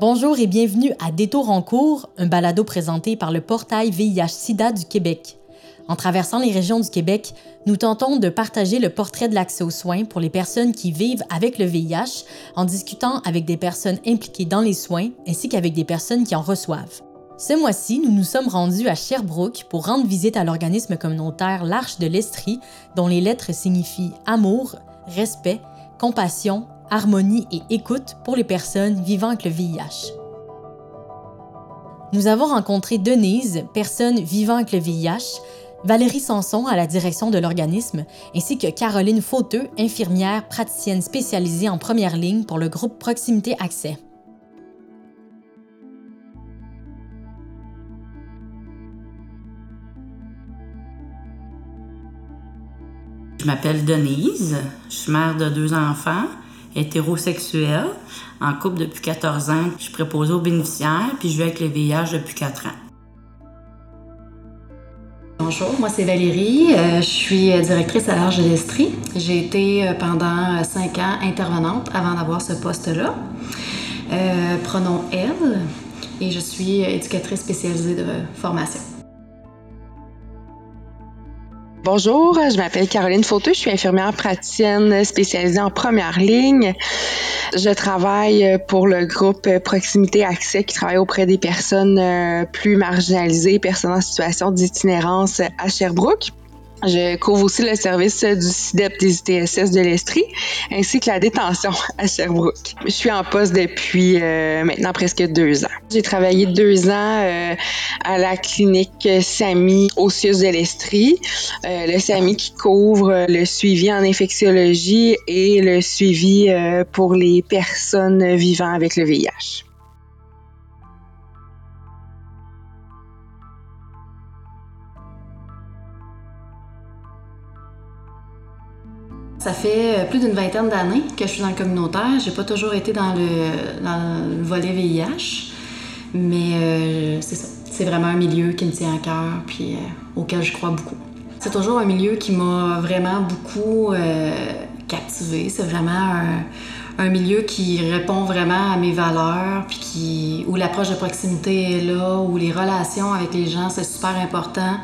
Bonjour et bienvenue à Détour en cours, un balado présenté par le portail VIH-Sida du Québec. En traversant les régions du Québec, nous tentons de partager le portrait de l'accès aux soins pour les personnes qui vivent avec le VIH en discutant avec des personnes impliquées dans les soins ainsi qu'avec des personnes qui en reçoivent. Ce mois-ci, nous nous sommes rendus à Sherbrooke pour rendre visite à l'organisme communautaire L'Arche de l'Estrie, dont les lettres signifient amour, respect, compassion, harmonie et écoute pour les personnes vivant avec le VIH. Nous avons rencontré Denise, personne vivant avec le VIH, Valérie Sanson à la direction de l'organisme, ainsi que Caroline Fauteux, infirmière praticienne spécialisée en première ligne pour le groupe Proximité Accès. Je m'appelle Denise, je suis mère de deux enfants hétérosexuel, en couple depuis 14 ans. Je suis préposée aux bénéficiaires, puis je vis avec le VIH depuis 4 ans. Bonjour, moi c'est Valérie, euh, je suis directrice à l'Arche de l'Estrie. J'ai été euh, pendant 5 ans intervenante avant d'avoir ce poste-là. Euh, pronom et je suis éducatrice spécialisée de formation. Bonjour, je m'appelle Caroline Fauteux, je suis infirmière praticienne spécialisée en première ligne. Je travaille pour le groupe Proximité Accès qui travaille auprès des personnes euh, plus marginalisées, personnes en situation d'itinérance à Sherbrooke. Je couvre aussi le service du CIDEP des ITSS de l'Estrie, ainsi que la détention à Sherbrooke. Je suis en poste depuis euh, maintenant presque deux ans. J'ai travaillé deux ans euh, à la clinique SAMI au CIUS de l'Estrie, euh, le SAMI qui couvre le suivi en infectiologie et le suivi pour les personnes vivant avec le VIH. Ça fait euh, plus d'une vingtaine d'années que je suis dans le communautaire. J'ai pas toujours été dans le, volet VIH, mais euh, c'est ça. C'est vraiment un milieu qui me tient à cœur puis euh, auquel je crois beaucoup. C'est toujours un milieu qui m'a vraiment beaucoup captivé. C'est vraiment un, milieu qui répond vraiment à mes valeurs, puis qui, où l'approche de proximité est là, où les relations avec les gens, c'est super important.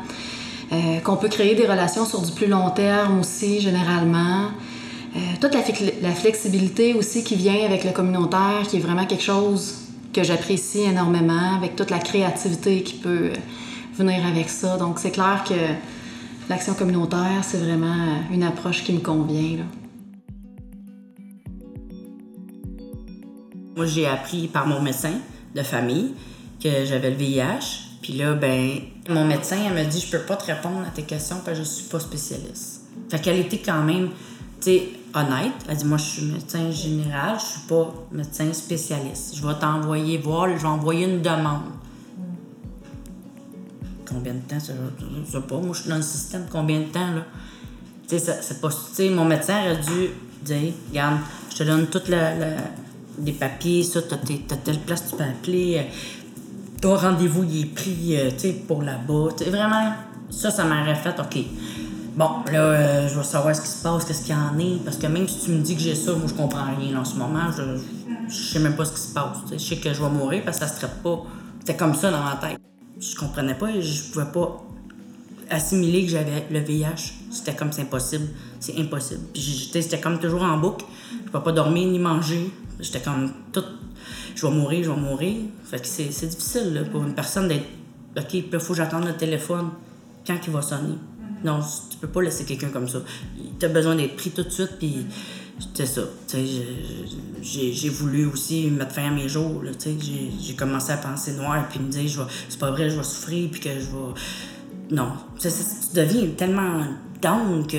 Euh, qu'on peut créer des relations sur du plus long terme aussi, généralement. Euh, toute la, flexibilité aussi qui vient avec le communautaire, qui est vraiment quelque chose que j'apprécie énormément, avec toute la créativité qui peut venir avec ça. Donc, c'est clair que l'action communautaire, c'est vraiment une approche qui me convient. Moi, j'ai appris par mon médecin de famille que j'avais le VIH. Puis là, ben, mon médecin, elle m'a dit, je peux pas te répondre à tes questions parce que je suis pas spécialiste. Fait qu'elle était quand même, tu sais, honnête. Elle dit, moi, je suis médecin général, je suis pas médecin spécialiste. Je vais t'envoyer voir, je vais envoyer une demande. Combien de temps, ça, je sais pas. Moi, je suis dans le système, combien de temps, là? Tu sais, c'est pas, tu sais, mon médecin aurait dû dire, regarde, je te donne toutes les papiers, ça, t'as, as telle place, tu peux appeler ton rendez-vous il est pris euh, pour là-bas. Vraiment, ça, ça m'aurait fait, OK. Bon, là, euh, je vais savoir ce qui se passe, qu'est-ce qu'il y en est. Parce que même si tu me dis que j'ai ça, moi, je comprends rien en ce moment. Je, sais même pas ce qui se passe. Je sais que je vais mourir parce que ça se traite pas. C'était comme ça dans ma tête. Je comprenais pas et je pouvais pas assimiler que j'avais le VIH. C'était comme c'est impossible. C'est impossible. Puis j'étais comme toujours en boucle. Je pouvais pas dormir ni manger. J'étais comme tout je vais mourir, je vais mourir. Fait que c'est, difficile là, pour une personne d'être OK, il faut que j'attende le téléphone quand il va sonner? Non, tu peux pas laisser quelqu'un comme ça. Tu as besoin d'être pris tout de suite, puis c'est ça. J'ai, j'ai voulu aussi mettre fin à mes jours. Là, j'ai, j'ai commencé à penser noir, puis me dire c'est pas vrai, je vais souffrir, puis que je vais. Non. tu deviens tellement down que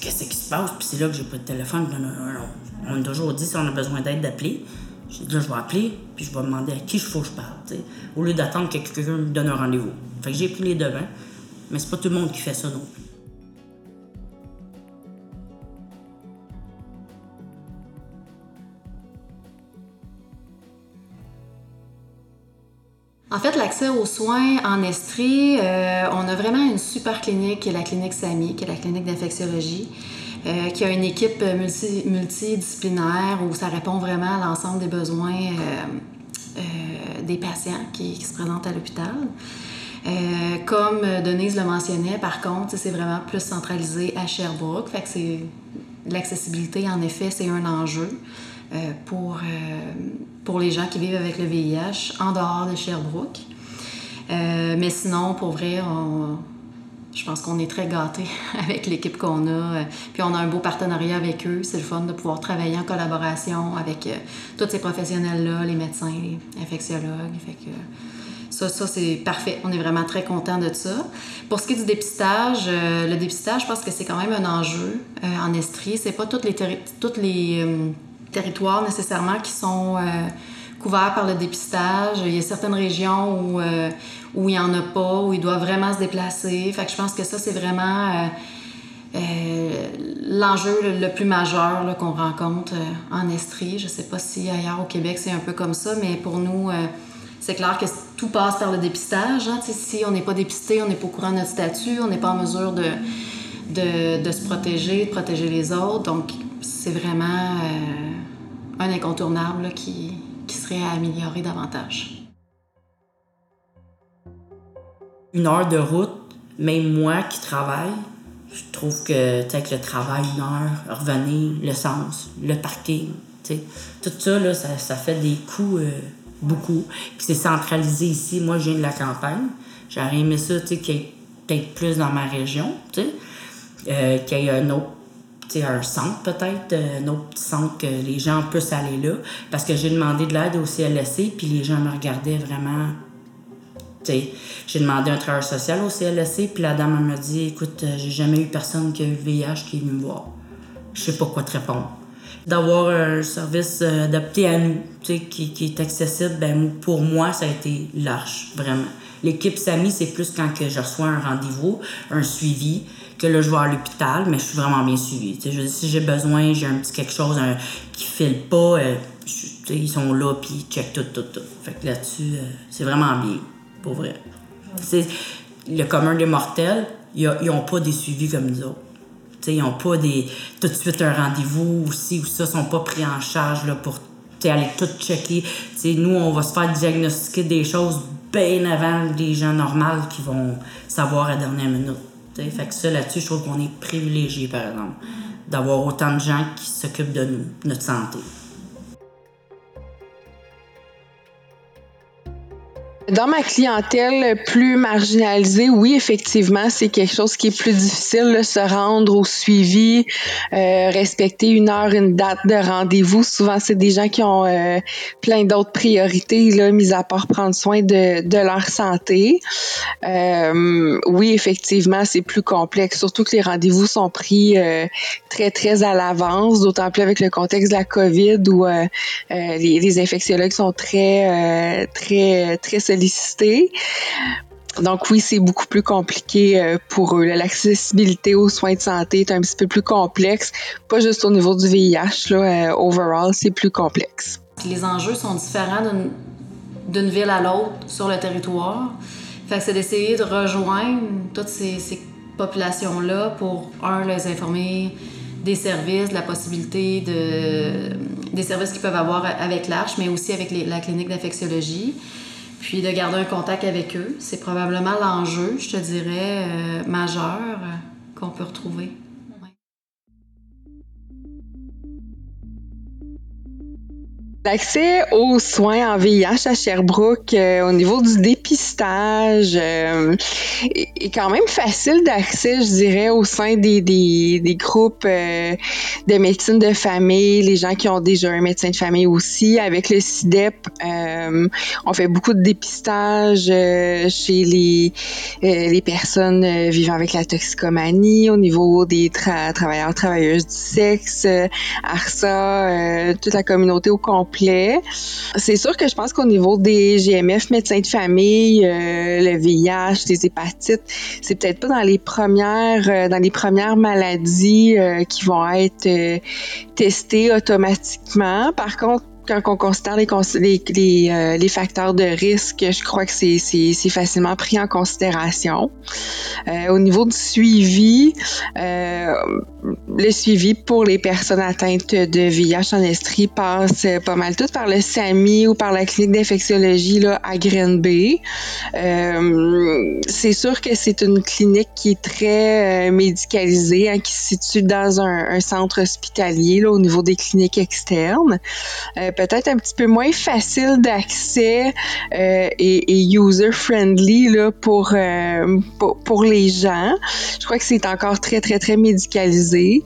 qu'est-ce qui se passe, puis c'est là que j'ai pas de téléphone. On a toujours dit si on a besoin d'aide d'appeler. Là, je vais appeler, puis je vais demander à qui il faut que je parle, au lieu d'attendre que quelqu'un me donne un rendez-vous. Fait que j'ai pris les devants, mais c'est pas tout le monde qui fait ça non plus. En fait, l'accès aux soins en Estrie, euh, on a vraiment une super clinique qui est la clinique SAMI, qui est la clinique d'infectiologie. Euh, qui a une équipe multidisciplinaire où ça répond vraiment à l'ensemble des besoins euh, des patients qui, se présentent à l'hôpital. comme Denise le mentionnait, par contre, c'est vraiment plus centralisé à Sherbrooke. Fait l'accessibilité, en effet, c'est un enjeu pour, pour les gens qui vivent avec le VIH en dehors de Sherbrooke. mais sinon, pour vrai, on, je pense qu'on est très gâtés avec l'équipe qu'on a. Euh, puis on a un beau partenariat avec eux. C'est le fun de pouvoir travailler en collaboration avec euh, tous ces professionnels-là, les médecins, les infectiologues. Fait que ça, ça c'est parfait. On est vraiment très content de ça. Pour ce qui est du dépistage, euh, le dépistage, je pense que c'est quand même un enjeu en Estrie. C'est pas tous les, les territoires nécessairement qui sont couverts par le dépistage. Il y a certaines régions où, euh, où il n'y en a pas, où ils doivent vraiment se déplacer. Fait que je pense que ça, c'est vraiment euh, euh, l'enjeu le, plus majeur qu'on rencontre en Estrie. Je ne sais pas si ailleurs au Québec, c'est un peu comme ça, mais pour nous, c'est clair que tout passe par le dépistage. Hein. Si on n'est pas dépisté, on n'est pas au courant de notre statut, on n'est pas en mesure de, de, de, se protéger, de protéger les autres. Donc, c'est vraiment un incontournable qui, qui serait à améliorer davantage. Une heure de route, même moi qui travaille, je trouve que le travail, une heure, revenir, l'essence, le parking, tout ça, là, ça, fait des coûts euh, beaucoup. Puis c'est centralisé ici. Moi, je viens de la campagne. J'aurais aimé ça, qu'il y ait peut-être plus dans ma région, euh, qu'il y ait un autre un centre peut-être, un autre centre que les gens puissent aller là. Parce que j'ai demandé de l'aide au CLSC, puis les gens me regardaient vraiment. J'ai demandé un travailleur social au CLSC, puis la dame m'a dit Écoute, euh, j'ai jamais eu personne qui a eu le VIH qui est venu me voir. Je sais pas quoi te répondre. D'avoir un service euh, adapté à nous, qui, qui est accessible, ben, pour moi, ça a été large, vraiment. L'équipe SAMI, c'est plus quand que je reçois un rendez-vous, un suivi que là, je vais à l'hôpital, mais je suis vraiment bien suivie. si j'ai besoin, j'ai un petit quelque chose qui file pas, euh, ils sont là, puis ils checkent tout, tout, tout. Fait que là-dessus, euh, c'est vraiment bien, pour vrai. C'est le commun des mortels, ils n'ont pas des suivis comme nous autres. ils n'ont pas des, tout de suite un rendez-vous ou ci ou ça, ils sont pas pris en charge là, pour aller tout checker. nous, on va se faire diagnostiquer des choses bien avant les gens normaux qui vont savoir à dernière minute. Fait que ça, là-dessus, je trouve qu'on est privilégié, par exemple, d'avoir autant de gens qui s'occupent de nous, notre santé. Dans ma clientèle plus marginalisée, oui, effectivement, c'est quelque chose qui est plus difficile, de se rendre au suivi, euh, respecter une heure, une date de rendez-vous. Souvent, c'est des gens qui ont euh, plein d'autres priorités, là, mis à part prendre soin de, de leur santé. Euh, oui, effectivement, c'est plus complexe, surtout que les rendez-vous sont pris euh, très, très à l'avance, d'autant plus avec le contexte de la COVID où euh, les, les infectiologues sont très, très, très donc oui, c'est beaucoup plus compliqué euh, pour eux. L'accessibilité aux soins de santé est un petit peu plus complexe, pas juste au niveau du VIH, là, euh, overall, c'est plus complexe. Les enjeux sont différents d'une ville à l'autre sur le territoire. C'est d'essayer de rejoindre toutes ces, populations-là pour, un, les informer des services, de la possibilité de, des services qu'ils peuvent avoir avec l'Arche, mais aussi avec la clinique d'infectiologie puis de garder un contact avec eux. C'est probablement l'enjeu, je te dirais, euh, majeur euh, qu'on peut retrouver. L'accès aux soins en VIH à Sherbrooke euh, au niveau du dépistage euh, est, quand même facile d'accès, je dirais, au sein des, des, des groupes euh, de médecine de famille, les gens qui ont déjà un médecin de famille aussi. Avec le CIDEP, on fait beaucoup de dépistage chez les, les personnes vivant avec la toxicomanie, au niveau des travailleurs, travailleuses du sexe, ARSA, toute la communauté au complet c'est sûr que je pense qu'au niveau des GMF, médecins de famille, euh, le VIH, les hépatites, c'est peut-être pas dans les premières, euh, maladies euh, qui vont être testées automatiquement. Par contre, quand on considère euh, les, facteurs de risque, je crois que c'est facilement pris en considération. Euh, au niveau du suivi, euh, le suivi pour les personnes atteintes de VIH en Estrie passe pas mal tout par le SAMI ou par la clinique d'infectiologie à Green Euh, c'est sûr que c'est une clinique qui est très médicalisée, hein, qui se situe dans un, un centre hospitalier là, au niveau des cliniques externes peut-être un petit peu moins facile d'accès euh, et, user-friendly là, pour, euh, pour, pour, les gens. Je crois que c'est encore très, très, très médicalisé.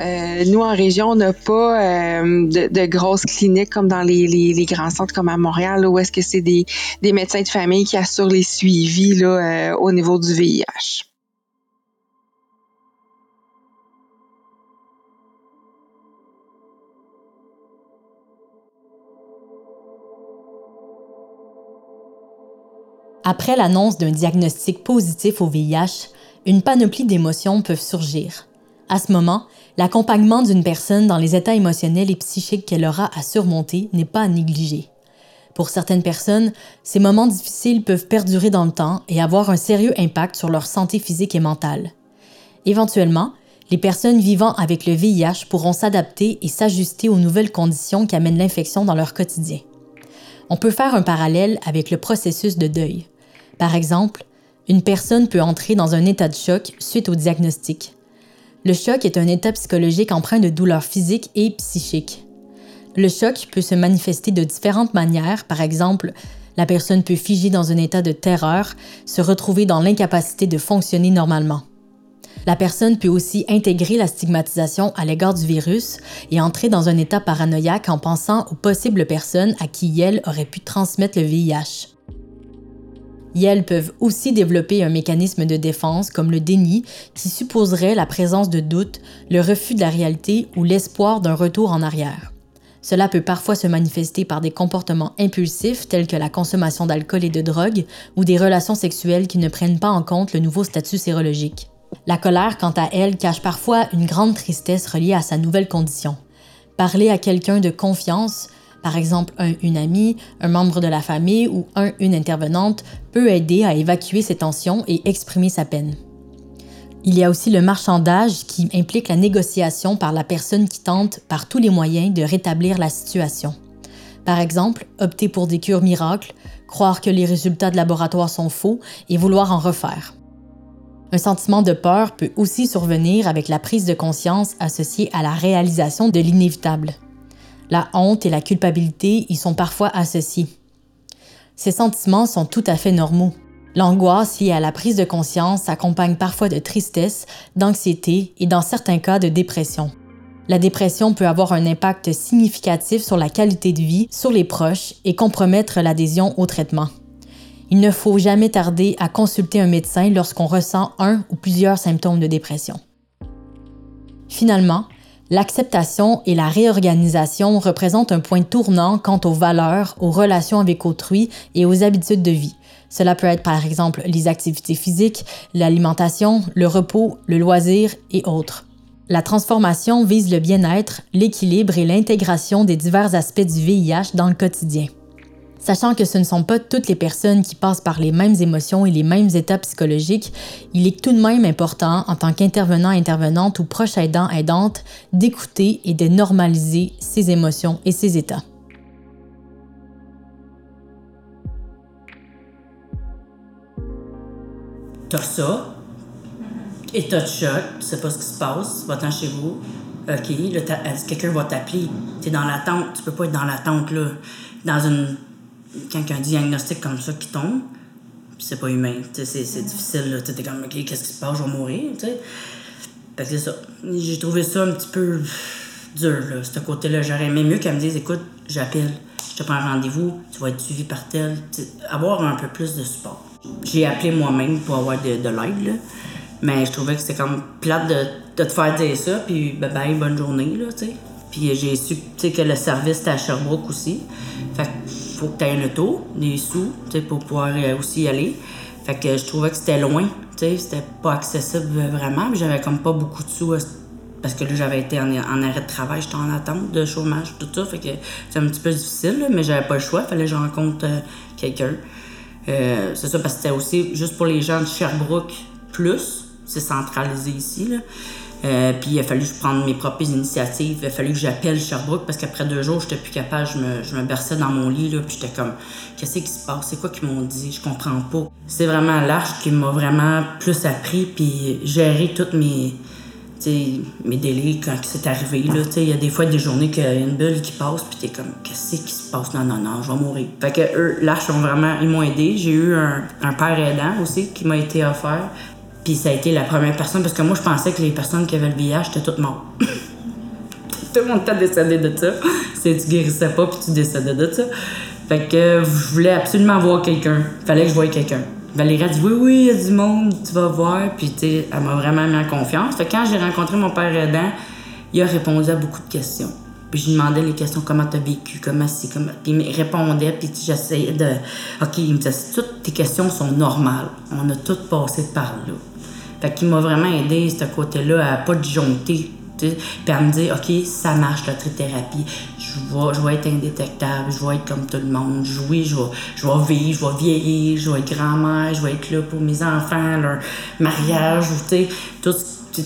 Euh, nous, en région, on n'a pas de, de, grosses cliniques comme dans les, les, les, grands centres comme à Montréal, où est-ce que c'est des, des médecins de famille qui assurent les suivis là, au niveau du VIH. Après l'annonce d'un diagnostic positif au VIH, une panoplie d'émotions peuvent surgir. À ce moment, l'accompagnement d'une personne dans les états émotionnels et psychiques qu'elle aura à surmonter n'est pas à négliger. Pour certaines personnes, ces moments difficiles peuvent perdurer dans le temps et avoir un sérieux impact sur leur santé physique et mentale. Éventuellement, les personnes vivant avec le VIH pourront s'adapter et s'ajuster aux nouvelles conditions qui amènent l'infection dans leur quotidien. On peut faire un parallèle avec le processus de deuil. Par exemple, une personne peut entrer dans un état de choc suite au diagnostic. Le choc est un état psychologique empreint de douleurs physiques et psychiques. Le choc peut se manifester de différentes manières, par exemple, la personne peut figer dans un état de terreur, se retrouver dans l'incapacité de fonctionner normalement. La personne peut aussi intégrer la stigmatisation à l'égard du virus et entrer dans un état paranoïaque en pensant aux possibles personnes à qui elle aurait pu transmettre le VIH elles peuvent aussi développer un mécanisme de défense comme le déni qui supposerait la présence de doute, le refus de la réalité ou l'espoir d'un retour en arrière. Cela peut parfois se manifester par des comportements impulsifs tels que la consommation d'alcool et de drogue ou des relations sexuelles qui ne prennent pas en compte le nouveau statut sérologique. La colère, quant à elle, cache parfois une grande tristesse reliée à sa nouvelle condition. Parler à quelqu'un de confiance, par exemple un, une amie, un membre de la famille ou un, une intervenante, peut aider à évacuer ses tensions et exprimer sa peine. Il y a aussi le marchandage qui implique la négociation par la personne qui tente par tous les moyens de rétablir la situation. Par exemple, opter pour des cures miracles, croire que les résultats de laboratoire sont faux et vouloir en refaire. Un sentiment de peur peut aussi survenir avec la prise de conscience associée à la réalisation de l'inévitable. La honte et la culpabilité y sont parfois associés. Ces sentiments sont tout à fait normaux. L'angoisse liée à la prise de conscience s'accompagne parfois de tristesse, d'anxiété et dans certains cas de dépression. La dépression peut avoir un impact significatif sur la qualité de vie, sur les proches et compromettre l'adhésion au traitement. Il ne faut jamais tarder à consulter un médecin lorsqu'on ressent un ou plusieurs symptômes de dépression. Finalement, L'acceptation et la réorganisation représentent un point tournant quant aux valeurs, aux relations avec autrui et aux habitudes de vie. Cela peut être par exemple les activités physiques, l'alimentation, le repos, le loisir et autres. La transformation vise le bien-être, l'équilibre et l'intégration des divers aspects du VIH dans le quotidien. Sachant que ce ne sont pas toutes les personnes qui passent par les mêmes émotions et les mêmes états psychologiques, il est tout de même important, en tant qu'intervenant, intervenante ou proche aidant, aidante, d'écouter et de normaliser ses émotions et ses états. T'as ça, état de choc, tu sais pas ce qui se passe, va-t'en chez vous. OK, quelqu'un va t'appeler? T'es dans l'attente, tu peux pas être dans l'attente, là. Quand il y a un diagnostic comme ça qui tombe, c'est pas humain. C'est, difficile. Là. T'es comme, OK, qu'est-ce qui se passe? Je vais mourir. Fait que ça. J'ai trouvé ça un petit peu dur, là, ce côté-là. J'aurais aimé mieux qu'elle me dise, écoute, j'appelle, je te prends un rendez-vous, tu vas être suivi par tel. avoir un peu plus de support. J'ai appelé moi-même pour avoir de, de l'aide, Mais je trouvais que c'était comme plate de, de, te faire dire ça, puis bye bye, bonne journée, là, tu sais. Puis j'ai su que le service était à Sherbrooke aussi. Fait que faut que tu aies un auto, des sous, pour pouvoir euh, aussi y aller. Fait que je trouvais que c'était loin, c'était pas accessible vraiment, j'avais comme pas beaucoup de sous parce que là, j'avais été en, arrêt de travail, j'étais en attente de chômage, tout ça. Fait que c'est un petit peu difficile, mais j'avais pas le choix. Fallait que je rencontre euh, quelqu'un. Euh, c'est ça, parce que c'était aussi juste pour les gens de Sherbrooke, plus. C'est centralisé ici, là. Euh, puis il a fallu que je prenne mes propres initiatives. Il a fallu que j'appelle Sherbrooke parce qu'après deux jours, j'étais plus capable. Je me, berçais dans mon lit, là, puis j'étais comme, qu'est-ce qui se passe? C'est quoi qu'ils m'ont dit? Je comprends pas. C'est vraiment l'arche qui m'a vraiment plus appris, puis gérer toutes mes, mes délais quand c'est arrivé. Il y a des fois des journées qu'il y a une bulle qui passe, puis t'es comme, qu'est-ce qui se passe? Non, non, non, je vais mourir. Fait que eux, l'arche, ont vraiment, ils m'ont aidé. J'ai eu un père aidant aussi qui m'a été offert. Puis ça a été la première personne, parce que moi, je pensais que les personnes qui avaient le VIH étaient toutes mortes. Tout le monde était décédé de ça. Si tu guérissais pas, puis tu décédais de ça. Fait que je voulais absolument voir quelqu'un. Fallait que je voie quelqu'un. Valérie a dit oui, oui, il y a du monde, tu vas voir. Puis, tu elle m'a vraiment mis en confiance. Fait que quand j'ai rencontré mon père aidant, il a répondu à beaucoup de questions. Puis je lui demandais les questions, comment t'as vécu, comment c'est, comment... Puis il répondait, puis j'essayais de... OK, il me disait, toutes tes questions sont normales. On a toutes passé par là. Fait qu'il m'a vraiment aidé, ce côté-là, à pas disjoncter. Puis à me dire, OK, ça marche la trithérapie. Je vais, je vais être indétectable, je vais être comme tout le monde. Oui, je vais, je vais vivre, je vais vieillir, je vais être grand-mère, je vais être là pour mes enfants, leur mariage, sais, tout,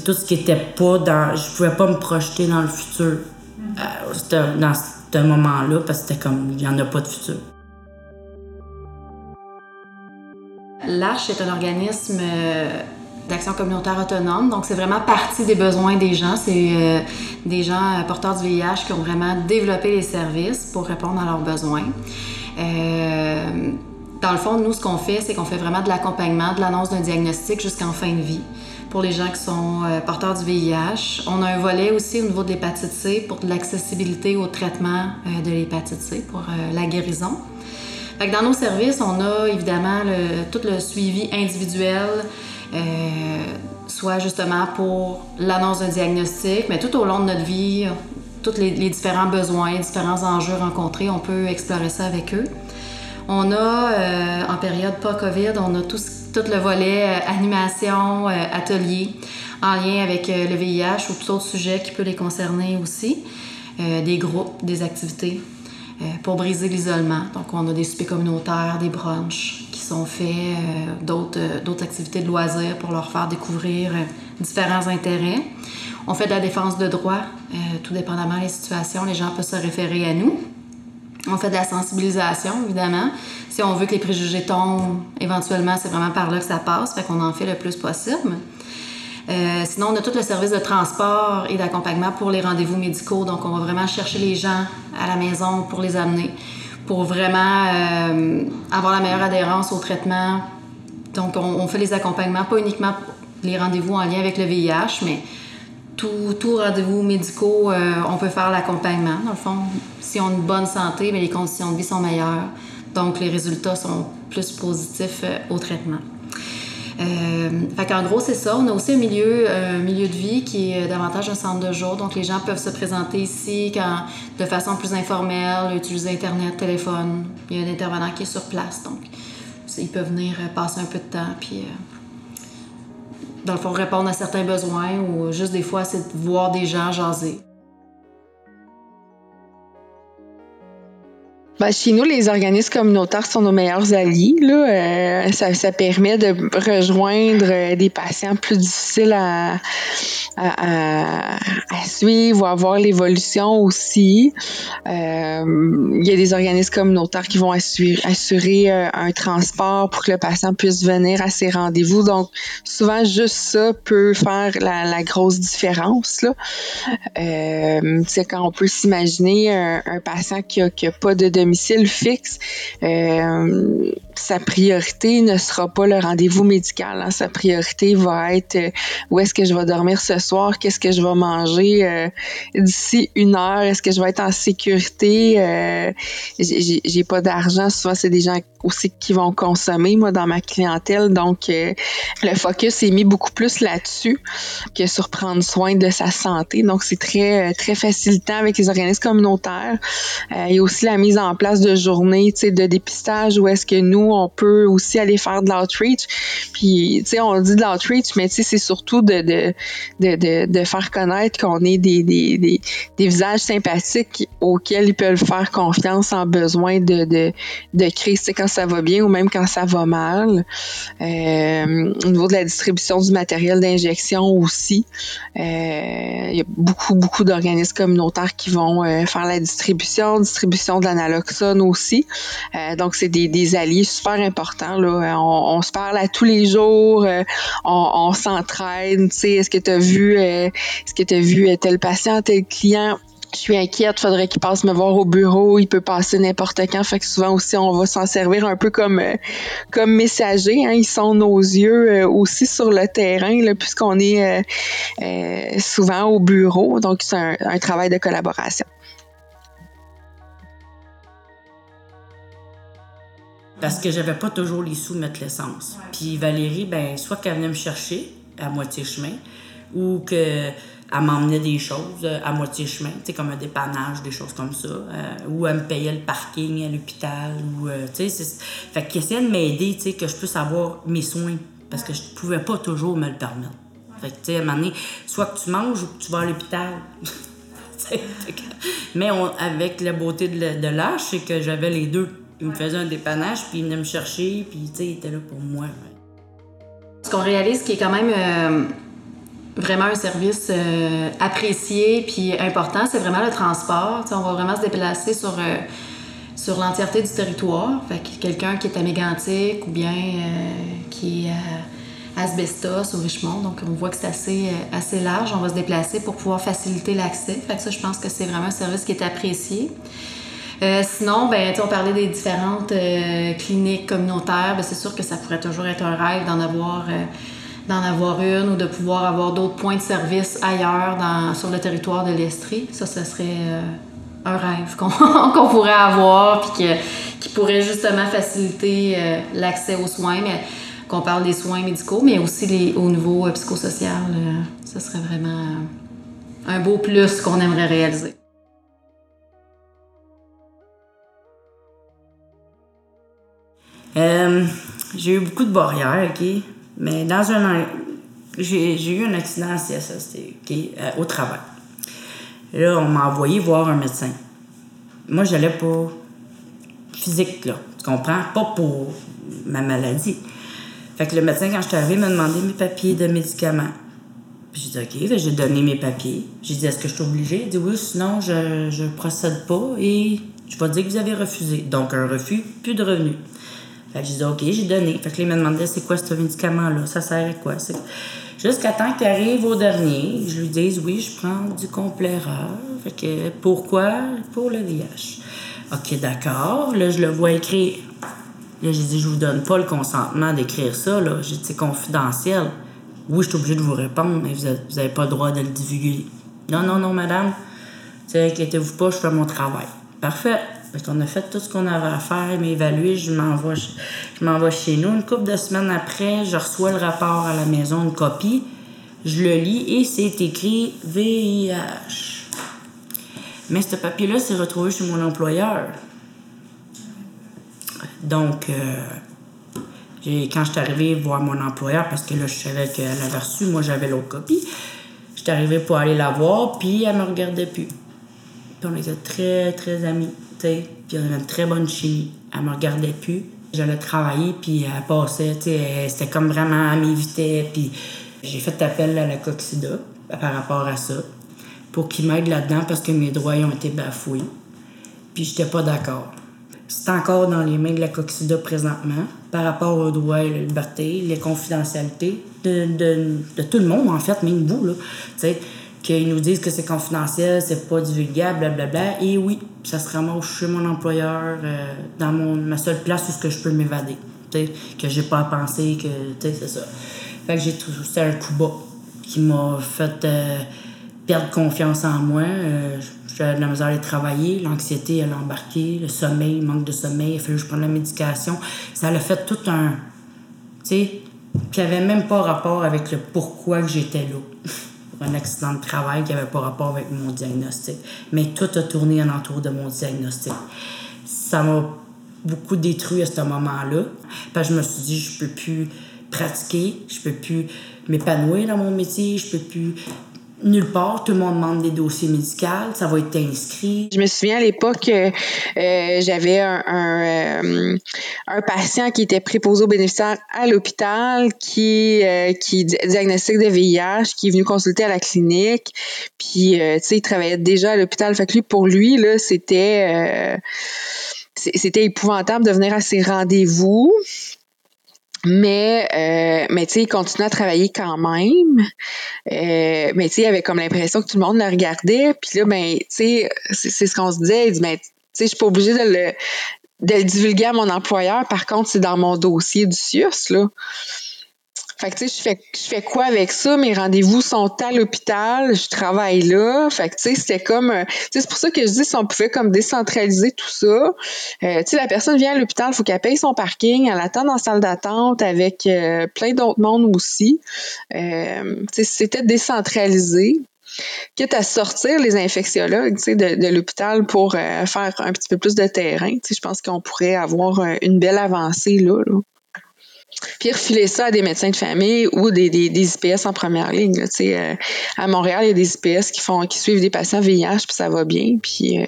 tout ce qui était pas dans. Je pouvais pas me projeter dans le futur euh, dans ce moment-là parce que c'était comme, il n'y en a pas de futur. L'Arche est un organisme. Euh, d'action communautaire autonome. Donc, c'est vraiment partie des besoins des gens. C'est euh, des gens euh, porteurs du VIH qui ont vraiment développé les services pour répondre à leurs besoins. Dans le fond, nous, ce qu'on fait, c'est qu'on fait vraiment de l'accompagnement, de l'annonce d'un diagnostic jusqu'en fin de vie pour les gens qui sont porteurs du VIH. On a un volet aussi au niveau de l'hépatite C pour l'accessibilité au traitement de l'hépatite C, pour la guérison. Dans nos services, on a évidemment tout le suivi individuel, euh, soit justement pour l'annonce d'un diagnostic, mais tout au long de notre vie, tous les, différents besoins, différents enjeux rencontrés, on peut explorer ça avec eux. On a, euh, en période pas COVID, on a tout, tout le volet euh, animation, atelier, en lien avec le VIH ou tout autre sujet qui peut les concerner aussi, des groupes, des activités pour briser l'isolement. Donc, on a des soupers communautaires, des brunchs, sont faits, euh, d'autres, euh, activités de loisirs pour leur faire découvrir euh, différents intérêts. On fait de la défense de droit, tout dépendamment des situations, les gens peuvent se référer à nous. On fait de la sensibilisation, évidemment. Si on veut que les préjugés tombent, éventuellement, c'est vraiment par là que ça passe, fait qu'on en fait le plus possible. sinon, on a tout le service de transport et d'accompagnement pour les rendez-vous médicaux. Donc, on va vraiment chercher les gens à la maison pour les amener pour vraiment euh, avoir la meilleure adhérence au traitement. Donc, on, fait les accompagnements, pas uniquement les rendez-vous en lien avec le VIH, mais tout, tout rendez-vous médicaux, euh, on peut faire l'accompagnement. Dans le fond, si on a une bonne santé, mais les conditions de vie sont meilleures. Donc, les résultats sont plus positifs euh, au traitement. Euh, fait qu'en gros, c'est ça. On a aussi un milieu, milieu de vie qui est davantage un centre de jour. Donc, les gens peuvent se présenter ici de façon plus informelle, utiliser Internet, téléphone. Il y a un intervenant qui est sur place. Donc, ils peuvent venir euh, passer un peu de temps. Puis, euh, dans le fond, répondre à certains besoins ou juste des fois, c'est de voir des gens jaser. Ben, chez nous, les organismes communautaires sont nos meilleurs alliés. Euh, ça, permet de rejoindre euh, des patients plus difficiles à, suivre, à voir l'évolution aussi. Euh, il y a des organismes communautaires qui vont assurer, un transport pour que le patient puisse venir à ses rendez-vous. Donc, souvent, juste ça peut faire la, grosse différence. Là. Euh, quand on peut s'imaginer un, patient qui n'a pas de demi domicile fixe, euh, sa priorité ne sera pas le rendez-vous médical. Hein. Sa priorité va être euh, où est-ce que je vais dormir ce soir, qu'est-ce que je vais manger euh, d'ici une heure, est-ce que je vais être en sécurité, j'ai pas d'argent. Souvent, c'est des gens aussi qui vont consommer, moi, dans ma clientèle. Donc, le focus est mis beaucoup plus là-dessus que sur prendre soin de sa santé. Donc, c'est très, très facilitant avec les organismes communautaires. A aussi la mise en en place de journées, tu sais, de dépistage où est-ce que nous, on peut aussi aller faire de l'outreach. Puis, tu sais, on dit de l'outreach, mais tu sais, c'est surtout de, de, de, de, faire connaître qu'on est des, des, des, visages sympathiques auxquels ils peuvent faire confiance en besoin de, de, de créer, quand ça va bien ou même quand ça va mal. Euh, au niveau de la distribution du matériel d'injection aussi, euh, il y a beaucoup, beaucoup d'organismes communautaires qui vont euh, faire la distribution, distribution de aussi. Euh, donc, c'est des, alliés super importants. Là. On, se parle à tous les jours, euh, on, on s'entraîne. Est-ce que tu as vu, est-ce que tu as vu tel patient, tel client? je suis inquiète, faudrait qu'il passe me voir au bureau, il peut passer n'importe quand, fait que souvent aussi on va s'en servir un peu comme comme messager, hein. ils sont nos yeux aussi sur le terrain puisqu'on est souvent au bureau, donc c'est un travail de collaboration. Parce que j'avais pas toujours les sous mettre l'essence. Puis Valérie, ben soit qu'elle venait me chercher à moitié chemin, ou qu'elle m'emmenait des choses à moitié chemin, tu sais, comme un dépannage, des choses comme ça, euh, ou elle me payait le parking à l'hôpital, ou, euh, tu sais, fait qu'elle essayait de m'aider, tu sais, que je puisse avoir mes soins, parce que je pouvais pas toujours me le permettre. Fait que, tu sais, à un moment donné, soit que tu manges ou que tu vas à l'hôpital. Mais avec la beauté de l'âge, c'est que j'avais les deux il me faisait un dépannage, puis il venait me chercher, puis tu sais, il était là pour moi. Ce qu'on réalise qui est quand même euh, vraiment un service euh, apprécié puis important, c'est vraiment le transport. on va vraiment se déplacer sur, euh, sur l'entièreté du territoire. Fait que quelqu'un qui est à Mégantic ou bien qui est à Asbestos ou Richmond, donc on voit que c'est assez, assez large. On va se déplacer pour pouvoir faciliter l'accès. Fait que ça, je pense que c'est vraiment un service qui est apprécié. Euh, sinon, ben, on parlait des différentes euh, cliniques communautaires. Ben, c'est sûr que ça pourrait toujours être un rêve d'en avoir, euh, d'en avoir une ou de pouvoir avoir d'autres points de service ailleurs dans, sur le territoire de l'Estrie. Ça, ce serait un rêve qu'on, pourrait avoir puis qui pourrait justement faciliter l'accès aux soins. Mais qu'on parle des soins médicaux, mais aussi les, au niveau psychosocial. ce serait vraiment un beau plus qu'on aimerait réaliser. Euh, j'ai eu beaucoup de barrières, OK? Mais dans un... J'ai eu un accident à CSST, OK? Euh, au travail. Là, on m'a envoyé voir un médecin. Moi, j'allais pour physique, là. Tu comprends? Pas pour ma maladie. Fait que le médecin, quand je suis arrivée, m'a demandé mes papiers de médicaments. J'ai dit, OK, j'ai donné mes papiers. J'ai dit, est-ce que je suis obligée? Il dit, oui, sinon, je, je procède pas et je vais dire que vous avez refusé. Donc, un refus, plus de revenus. Fait que j'ai dit, OK, j'ai donné. Fait que là, il m'a demandé, c'est quoi ce médicament-là? Ça sert à quoi? Jusqu'à temps qu'il arrive au dernier, je lui dise, oui, je prends du compléreur. Fait que, pourquoi? Pour le VIH. OK, d'accord. Là, je le vois écrire. Là, j'ai dit, je vous donne pas le consentement d'écrire ça, là. J'ai dit, c'est confidentiel. Oui, je suis obligée de vous répondre, mais vous n'avez pas le droit de le divulguer. Non, non, non, madame. Inquiétez-vous pas, je fais mon travail. Parfait. Fait qu'on a fait tout ce qu'on avait à faire, m'évaluer, je m'envoie, je m'envoie chez nous. Une couple de semaines après, je reçois le rapport à la maison, une copie. Je le lis et c'est écrit VIH. Mais ce papier-là s'est retrouvé chez mon employeur. Donc, euh, quand je suis arrivée voir mon employeur, parce que là, je savais qu'elle avait reçu, moi, j'avais l'autre copie, je suis arrivée pour aller la voir, puis elle me regardait plus. Puis on était très, très amis puis on avait une très bonne chimie. Elle me regardait plus. J'allais travailler, puis elle passait, c'était comme vraiment, elle m'évitait, puis j'ai fait appel à la Coxida par rapport à ça, pour qu'il m'aide là-dedans parce que mes droits ont été bafoués. Puis j'étais pas d'accord. C'est encore dans les mains de la Coxida présentement par rapport aux droits et la liberté, les confidentialités de, de, tout le monde, en fait, même vous. Là, qu'ils nous disent que c'est confidentiel, c'est pas divulgable, blablabla. Et oui, ça se ramasse chez mon employeur, euh, dans mon, ma seule place où ce que je peux m'évader. Que j'ai pas à penser, que c'est ça. Fait que j'ai trouvé c'était un coup bas qui m'a fait euh, perdre confiance en moi. Euh, j'avais de la misère à aller travailler, l'anxiété, elle a embarqué, le sommeil, le manque de sommeil, il fallait que je prenne la médication. Ça a fait tout un. Tu sais, qui avait même pas rapport avec le pourquoi que j'étais là. un accident de travail qui n'avait pas rapport avec mon diagnostic. Mais tout a tourné en entour de mon diagnostic. ça m'a beaucoup détruit à ce moment-là. Parce que je me suis dit, je peux plus pratiquer, je peux plus m'épanouir dans mon métier, je peux plus nulle part. Tout le monde demande des dossiers médicaux, ça va être inscrit. Je me souviens à l'époque, euh, j'avais un, un, euh, patient qui était préposé aux bénéficiaires à l'hôpital, qui, euh, qui diagnostic de VIH, qui est venu consulter à la clinique. Puis, tu sais, il travaillait déjà à l'hôpital. Fait pour lui, là, c'était c'était épouvantable de venir à ses rendez-vous. Mais, euh, mais tu sais, il continuait à travailler quand même. Euh, mais tu sais, il avait comme l'impression que tout le monde le regardait. Puis là, ben, tu sais, c'est ce qu'on se disait. Il dit, ben, tu sais, je suis pas obligée de le, de le divulguer à mon employeur. Par contre, c'est dans mon dossier du CIUS, là. Fait que, tu sais, je fais, je fais quoi avec ça? Mes rendez-vous sont à l'hôpital, je travaille là. Fait que, tu sais, c'était comme... Euh, tu sais, c'est pour ça que je dis si on pouvait comme décentraliser tout ça. Euh, tu sais, la personne vient à l'hôpital, il faut qu'elle paye son parking, elle attend dans salle d'attente avec euh, plein d'autres mondes aussi. Euh, tu sais, c'était décentralisé quitte à sortir les infectiologues de, de l'hôpital pour faire un petit peu plus de terrain. Je pense qu'on pourrait avoir une belle avancée là. là puis refiler ça à des médecins de famille ou des, des, IPS en première ligne. Euh, à Montréal, il y a des IPS qui font qui suivent des patients VIH, puis ça va bien. Puis euh,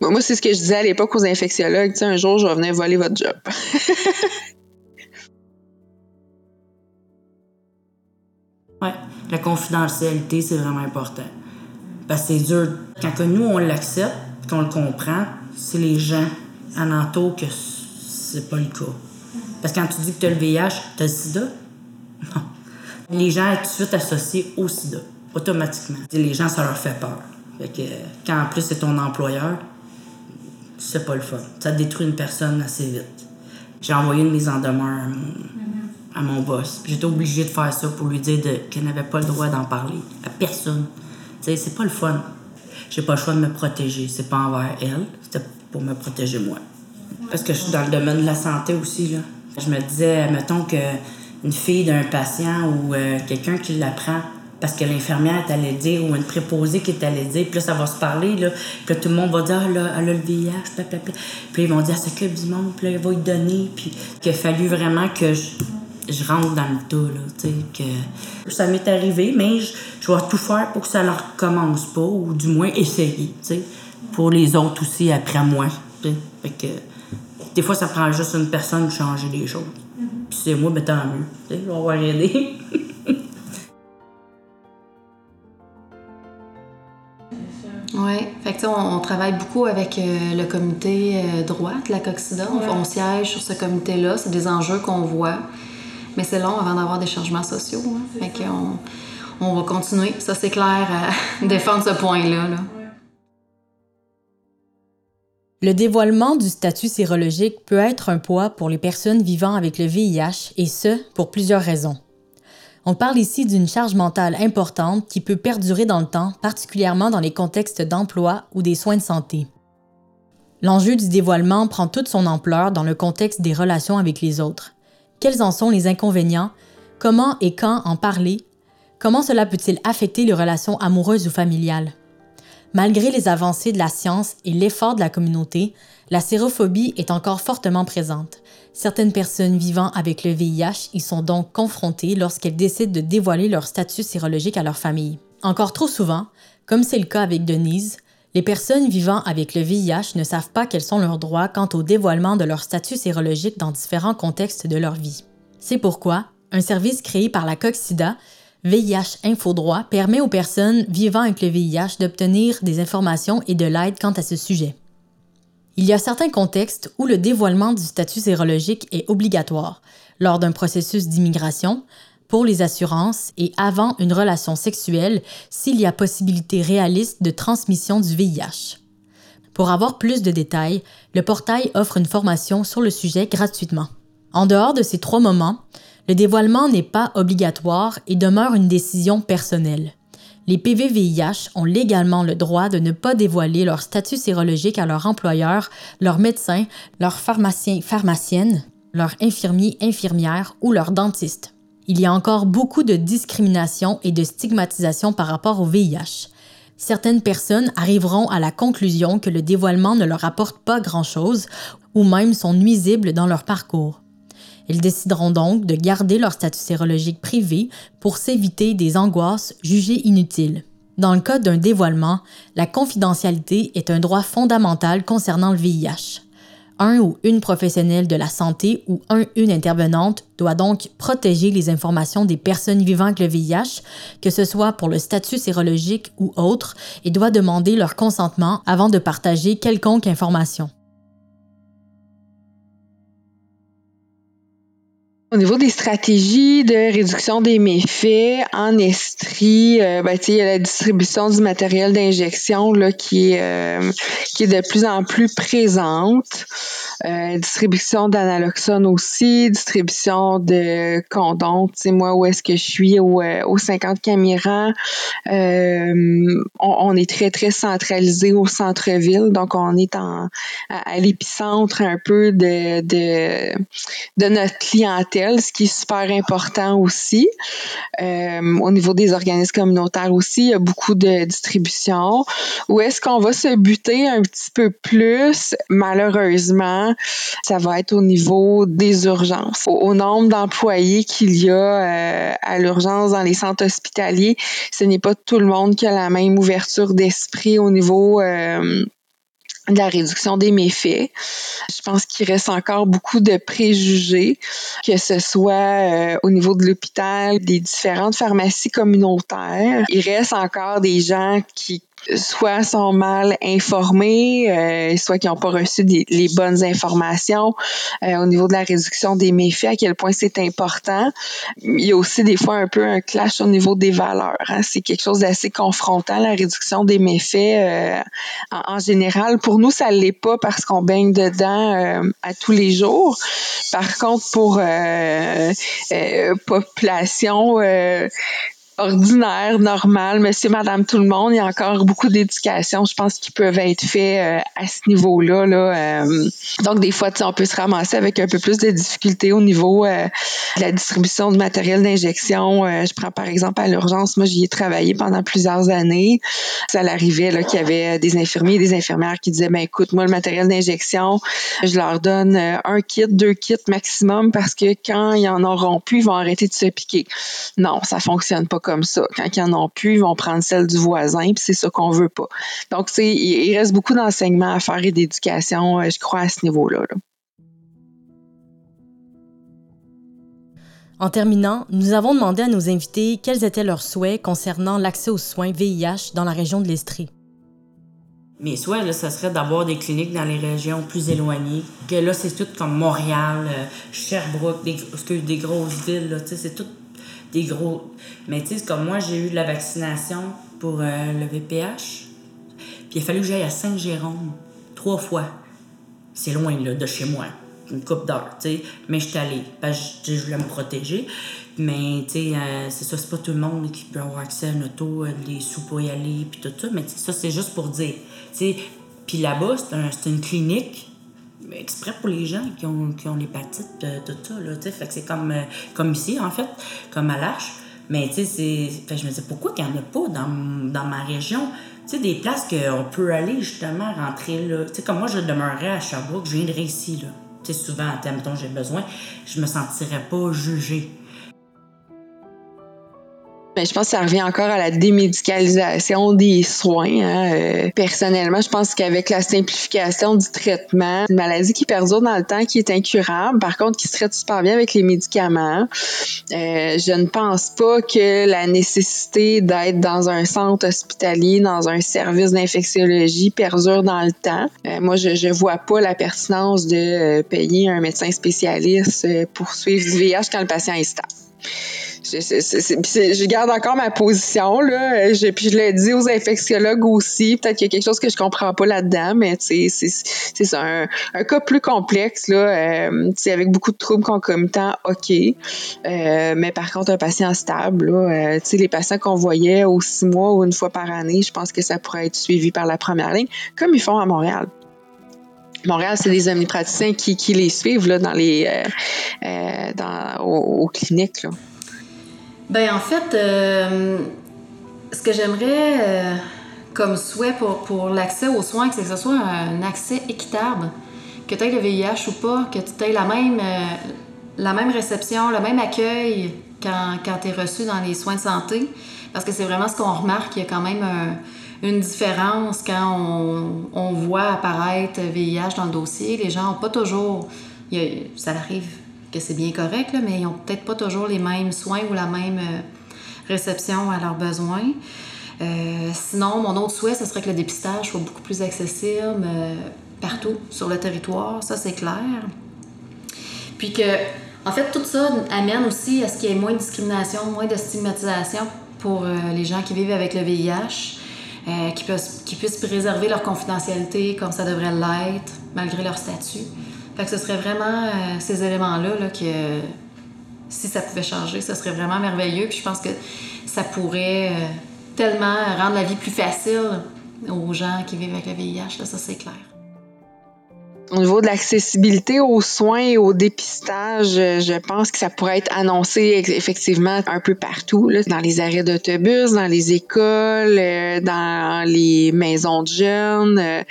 moi, c'est ce que je disais à l'époque aux infectiologues. Un jour, je vais venir voler votre job. oui, la confidentialité, c'est vraiment important. Parce que c'est dur. Quand nous, on l'accepte, qu'on le comprend, c'est les gens alentour que c'est pas le cas. Parce que quand tu dis que tu as le VIH, tu as le sida? Non. Les gens sont tout de suite associés au sida, automatiquement. Les gens, ça leur fait peur. Fait que, quand en plus c'est ton employeur, c'est pas le fun. Ça détruit une personne assez vite. J'ai envoyé une mise en demeure à mon, boss. J'étais obligée de faire ça pour lui dire qu'elle n'avait pas le droit d'en parler à personne. C'est pas le fun. J'ai pas le choix de me protéger. C'est pas envers elle, c'était pour me protéger moi. Parce que je suis dans le domaine de la santé aussi, là. Je me disais, mettons qu'une fille d'un patient ou euh, quelqu'un qui l'apprend parce que l'infirmière est allée dire ou une préposée qui est allée dire, puis là, ça va se parler, là, puis là, tout le monde va dire, ah, là, elle a le VIH. Puis ils vont dire, c'est que du monde, puis là, il va y donner, puis qu'il a fallu vraiment que je, je rentre dans le tas, là, tu sais, que ça m'est arrivé, mais je, je, vais tout faire pour que ça ne recommence pas, ou du moins essayer, tu sais, pour les autres aussi après moi, tu sais. Fait que des fois, ça prend juste une personne pour changer les choses. Puis c'est moi, ben tant mieux. On va aider. Oui, fait que, on, on, travaille beaucoup avec euh, le comité euh, droite, la COXIDA. On, siège sur ce comité-là. C'est des enjeux qu'on voit. Mais c'est long avant d'avoir des changements sociaux. Hein. Fait qu'on on va continuer. Ça, c'est clair, à défendre ce point-là. là. Le dévoilement du statut sérologique peut être un poids pour les personnes vivant avec le VIH, et ce, pour plusieurs raisons. On parle ici d'une charge mentale importante qui peut perdurer dans le temps, particulièrement dans les contextes d'emploi ou des soins de santé. L'enjeu du dévoilement prend toute son ampleur dans le contexte des relations avec les autres. Quels en sont les inconvénients? Comment et quand en parler? Comment cela peut-il affecter les relations amoureuses ou familiales? Malgré les avancées de la science et l'effort de la communauté, la sérophobie est encore fortement présente. Certaines personnes vivant avec le VIH y sont donc confrontées lorsqu'elles décident de dévoiler leur statut sérologique à leur famille. Encore trop souvent, comme c'est le cas avec Denise, les personnes vivant avec le VIH ne savent pas quels sont leurs droits quant au dévoilement de leur statut sérologique dans différents contextes de leur vie. C'est pourquoi un service créé par la COXIDA VIH Infodroit permet aux personnes vivant avec le VIH d'obtenir des informations et de l'aide quant à ce sujet. Il y a certains contextes où le dévoilement du statut sérologique est obligatoire, lors d'un processus d'immigration, pour les assurances et avant une relation sexuelle s'il y a possibilité réaliste de transmission du VIH. Pour avoir plus de détails, le portail offre une formation sur le sujet gratuitement. En dehors de ces trois moments, le dévoilement n'est pas obligatoire et demeure une décision personnelle. Les PVVIH ont légalement le droit de ne pas dévoiler leur statut sérologique à leur employeur, leur médecin, leur pharmacien pharmacienne, leur infirmier infirmière ou leur dentiste. Il y a encore beaucoup de discrimination et de stigmatisation par rapport au VIH. Certaines personnes arriveront à la conclusion que le dévoilement ne leur apporte pas grand-chose ou même sont nuisibles dans leur parcours. Ils décideront donc de garder leur statut sérologique privé pour s'éviter des angoisses jugées inutiles. Dans le cas d'un dévoilement, la confidentialité est un droit fondamental concernant le VIH. Un ou une professionnelle de la santé ou un une intervenante doit donc protéger les informations des personnes vivant avec le VIH, que ce soit pour le statut sérologique ou autre, et doit demander leur consentement avant de partager quelconque information. Au niveau des stratégies de réduction des méfaits en estrie, euh, ben, il y a la distribution du matériel d'injection là, qui, est, euh, qui est de plus en plus présente. Euh, distribution d'analoxone aussi, distribution de condoms. Tu sais, moi, où est-ce que je suis au, euh, au 50 caméras, on, on, est très, très centralisé au centre-ville. Donc, on est en, à, à l'épicentre un peu de, de, de notre clientèle ce qui est super important aussi. Euh, au niveau des organismes communautaires aussi, il y a beaucoup de distribution. Où est-ce qu'on va se buter un petit peu plus? Malheureusement, ça va être au niveau des urgences. Au, nombre d'employés qu'il y a euh, à l'urgence dans les centres hospitaliers, ce n'est pas tout le monde qui a la même ouverture d'esprit au niveau euh, de la réduction des méfaits. Je pense qu'il reste encore beaucoup de préjugés, que ce soit euh, au niveau de l'hôpital, des différentes pharmacies communautaires. Il reste encore des gens qui soit sont mal informés, euh, soit qui n'ont pas reçu les bonnes informations euh, au niveau de la réduction des méfaits, à quel point c'est important. Il y a aussi des fois un peu un clash au niveau des valeurs. Hein. C'est quelque chose d'assez confrontant, la réduction des méfaits euh, en, général. Pour nous, ça l'est pas parce qu'on baigne dedans à tous les jours. Par contre, pour population ordinaire, normal, monsieur, madame, tout le monde. Il y a encore beaucoup d'éducation, je pense, qui peuvent être faits euh, à ce niveau-là. Là, euh. donc, des fois, on peut se ramasser avec un peu plus de difficultés au niveau euh, de la distribution de matériel d'injection. je prends par exemple à l'urgence, moi, j'y ai travaillé pendant plusieurs années. Ça l'arrivait qu'il y avait des infirmiers et des infirmières qui disaient, ben écoute, moi, le matériel d'injection, je leur donne un kit, deux kits maximum parce que quand ils en auront plus, ils vont arrêter de se piquer. Non, ça fonctionne pas comme comme ça. Quand ils en ont plus, ils vont prendre celle du voisin, puis c'est ça qu'on veut pas. Donc, il reste beaucoup d'enseignements à faire et d'éducation, euh, je crois, à ce niveau-là. En terminant, nous avons demandé à nos invités quels étaient leurs souhaits concernant l'accès aux soins VIH dans la région de l'Estrie. Mes souhaits, là, ça serait d'avoir des cliniques dans les régions plus éloignées. Que là, c'est tout comme Montréal, euh, Sherbrooke, des, des grosses villes. C'est tout des gros. Mais tu sais, comme moi, j'ai eu de la vaccination pour euh, le VPH. Puis il a fallu que j'aille à Saint-Jérôme trois fois. C'est loin là, de chez moi, une coupe d'heure, tu sais. Mais je suis allée parce que je voulais me protéger. Mais tu sais, euh, c'est ça, c'est pas tout le monde qui peut avoir accès à une auto, euh, les sous pour y aller, puis tout ça. Mais ça, c'est juste pour dire. Tu sais, puis là-bas, c'est une clinique exprès pour les gens qui ont, qui ont l'hépatite, tout ça, là. Fait que c'est comme, euh, comme ici, en fait, comme à l'Arche. Mais, tu sais, je me dis, pourquoi qu'il n'y en a pas dans, dans ma région? Tu sais, des places qu'on peut aller, justement, rentrer, là. Tu sais, comme moi, je demeurerais à Sherbrooke, je viendrais ici, là. Tu sais, souvent, dont j'ai besoin, je me sentirais pas jugée. Mais je pense que ça revient encore à la démédicalisation des soins. Hein. Euh, personnellement, je pense qu'avec la simplification du traitement, une maladie qui perdure dans le temps, qui est incurable, par contre, qui se traite super bien avec les médicaments, euh, je ne pense pas que la nécessité d'être dans un centre hospitalier, dans un service d'infectiologie perdure dans le temps. Euh, moi, je ne vois pas la pertinence de payer un médecin spécialiste pour suivre du VIH quand le patient est stable je, garde encore ma position, là. Je, puis je l'ai dit aux infectiologues aussi. Peut-être qu'il y a quelque chose que je comprends pas là-dedans, mais c'est un, un cas plus complexe, là. Euh, avec beaucoup de troubles concomitants, OK. Euh, mais par contre, un patient stable, là, euh, les patients qu'on voyait aux six mois ou une fois par année, je pense que ça pourrait être suivi par la première ligne, comme ils font à Montréal. Montréal, c'est des omnipraticiens qui, qui les suivent là, dans les euh, euh dans, aux, cliniques. Ben en fait, euh, ce que j'aimerais comme souhait pour, pour l'accès aux soins, que ce soit un accès équitable, que tu aies le VIH ou pas, que tu aies la même, la même réception, le même accueil quand, quand tu es reçu dans les soins de santé. Parce que c'est vraiment ce qu'on remarque, il y a quand même une différence quand on, voit apparaître VIH dans le dossier. Les gens n'ont pas toujours, ça arrive que c'est bien correct, là, mais ils n'ont peut-être pas toujours les mêmes soins ou la même euh, réception à leurs besoins. Euh, sinon, mon autre souhait, ce serait que le dépistage soit beaucoup plus accessible euh, partout sur le territoire, ça c'est clair. Puis que, en fait, tout ça amène aussi à ce qu'il y ait moins de discrimination, moins de stigmatisation pour les gens qui vivent avec le VIH, qui, puissent, qui puissent préserver leur confidentialité comme ça devrait l'être, malgré leur statut. Fait que ce serait vraiment ces éléments-là là, que si ça pouvait changer, ce serait vraiment merveilleux. Puis je pense que ça pourrait tellement rendre la vie plus facile aux gens qui vivent avec le VIH, là, ça c'est clair. Au niveau de l'accessibilité aux soins et au dépistage, je pense que ça pourrait être annoncé effectivement un peu partout, là, dans les arrêts d'autobus, dans les écoles, euh, dans les maisons de jeunes. Euh.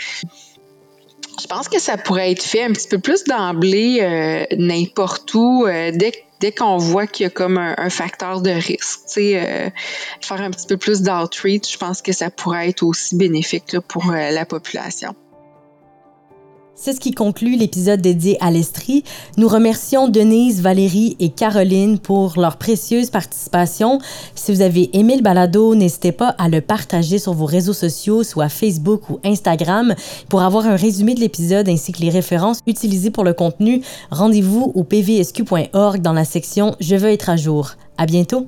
Je pense que ça pourrait être fait un petit peu plus d'emblée euh, n'importe où, dès dès qu'on voit qu'il y a comme un, facteur de risque, tu sais, euh, faire un petit peu plus d'outreach, je pense que ça pourrait être aussi bénéfique pour euh, la population. C'est ce qui conclut l'épisode dédié à l'Estrie. Nous remercions Denise, Valérie et Caroline pour leur précieuse participation. Si vous avez aimé le balado, n'hésitez pas à le partager sur vos réseaux sociaux, soit Facebook ou Instagram. Pour avoir un résumé de l'épisode ainsi que les références utilisées pour le contenu, rendez-vous au pvsq.org dans la section Je veux être à jour. À bientôt!